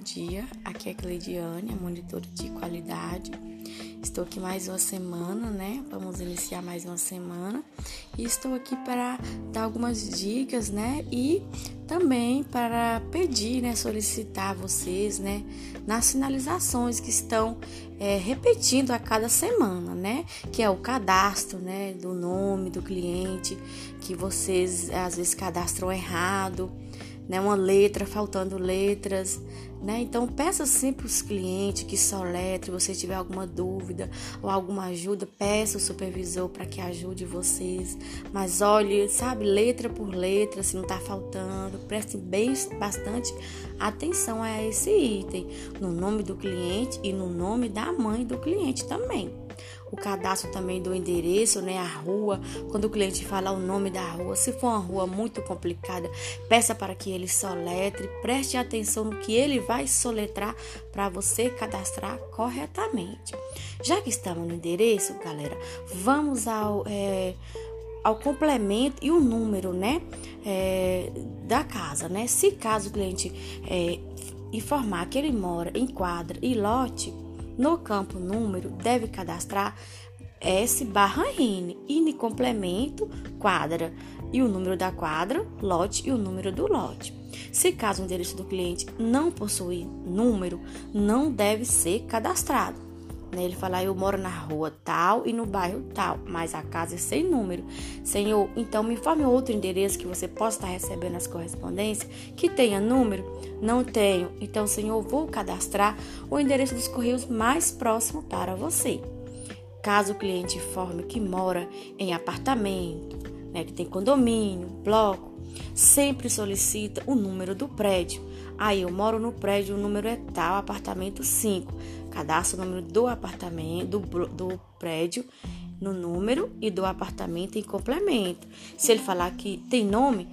dia. Aqui é Cleidiane, a monitora de qualidade. Estou aqui mais uma semana, né? Vamos iniciar mais uma semana. E estou aqui para dar algumas dicas, né? E também para pedir, né? Solicitar vocês, né? Nas finalizações que estão é, repetindo a cada semana, né? Que é o cadastro, né? Do nome do cliente, que vocês às vezes cadastram errado né? Uma letra, faltando letras, né? Então peça sempre os clientes que soletre, você tiver alguma dúvida ou alguma ajuda, peça o supervisor para que ajude vocês. Mas olhe, sabe, letra por letra, se não está faltando, preste bem bastante atenção a esse item, no nome do cliente e no nome da mãe do cliente também o cadastro também do endereço, né, a rua, quando o cliente fala o nome da rua, se for uma rua muito complicada, peça para que ele soletre, preste atenção no que ele vai soletrar para você cadastrar corretamente. Já que estamos no endereço, galera, vamos ao é, ao complemento e o número, né, é, da casa, né? Se caso o cliente é, informar que ele mora em quadra e lote, no campo número, deve cadastrar S barra N e no complemento, quadra e o número da quadra, lote e o número do lote. Se caso o endereço do cliente não possui número, não deve ser cadastrado. Né? Ele fala, eu moro na rua tal e no bairro tal, mas a casa é sem número. Senhor, então me informe outro endereço que você possa estar recebendo as correspondências que tenha número. Não tenho. Então, Senhor, vou cadastrar o endereço dos correios mais próximo para você. Caso o cliente informe que mora em apartamento, né, que tem condomínio, bloco, sempre solicita o número do prédio. Aí eu moro no prédio, o número é tal, apartamento 5. Cadastra o número do apartamento, do, do prédio no número e do apartamento em complemento. Se ele falar que tem nome,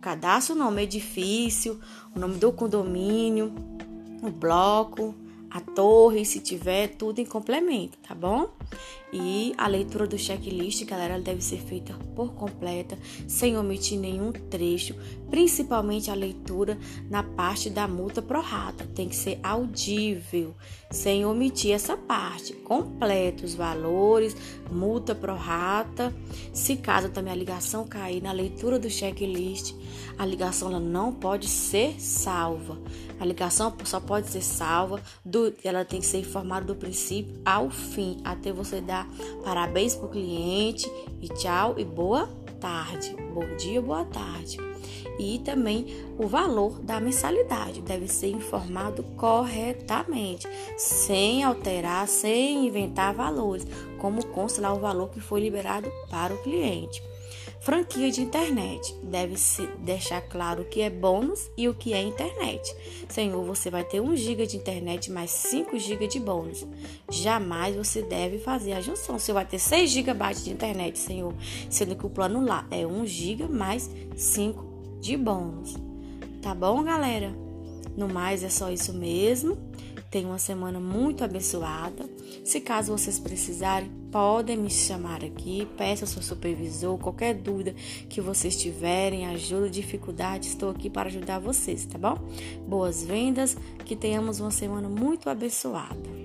cadastra o nome edifício, o nome do condomínio, o bloco, a torre, se tiver, tudo em complemento, tá bom? E a leitura do checklist, galera, deve ser feita por completa, sem omitir nenhum trecho, principalmente a leitura na parte da multa pro rata. Tem que ser audível, sem omitir essa parte. Completa os valores, multa pro rata. Se caso também a ligação cair na leitura do checklist, a ligação ela não pode ser salva. A ligação só pode ser salva, do, ela tem que ser informada do princípio ao fim, até você dar parabéns para o cliente e tchau e boa tarde. Bom dia, boa tarde. E também o valor da mensalidade deve ser informado corretamente, sem alterar, sem inventar valores, como consta lá o valor que foi liberado para o cliente. Franquia de internet. Deve-se deixar claro o que é bônus e o que é internet. Senhor, você vai ter 1 GB de internet mais 5 GB de bônus. Jamais você deve fazer a junção. Você vai ter 6 GB de internet, Senhor, sendo que o plano lá é 1 GB mais 5 de bônus. Tá bom, galera? No mais, é só isso mesmo. Tenha uma semana muito abençoada. Se caso vocês precisarem, podem me chamar aqui, peça ao seu supervisor, qualquer dúvida que vocês tiverem, ajuda, dificuldade, estou aqui para ajudar vocês, tá bom? Boas vendas, que tenhamos uma semana muito abençoada.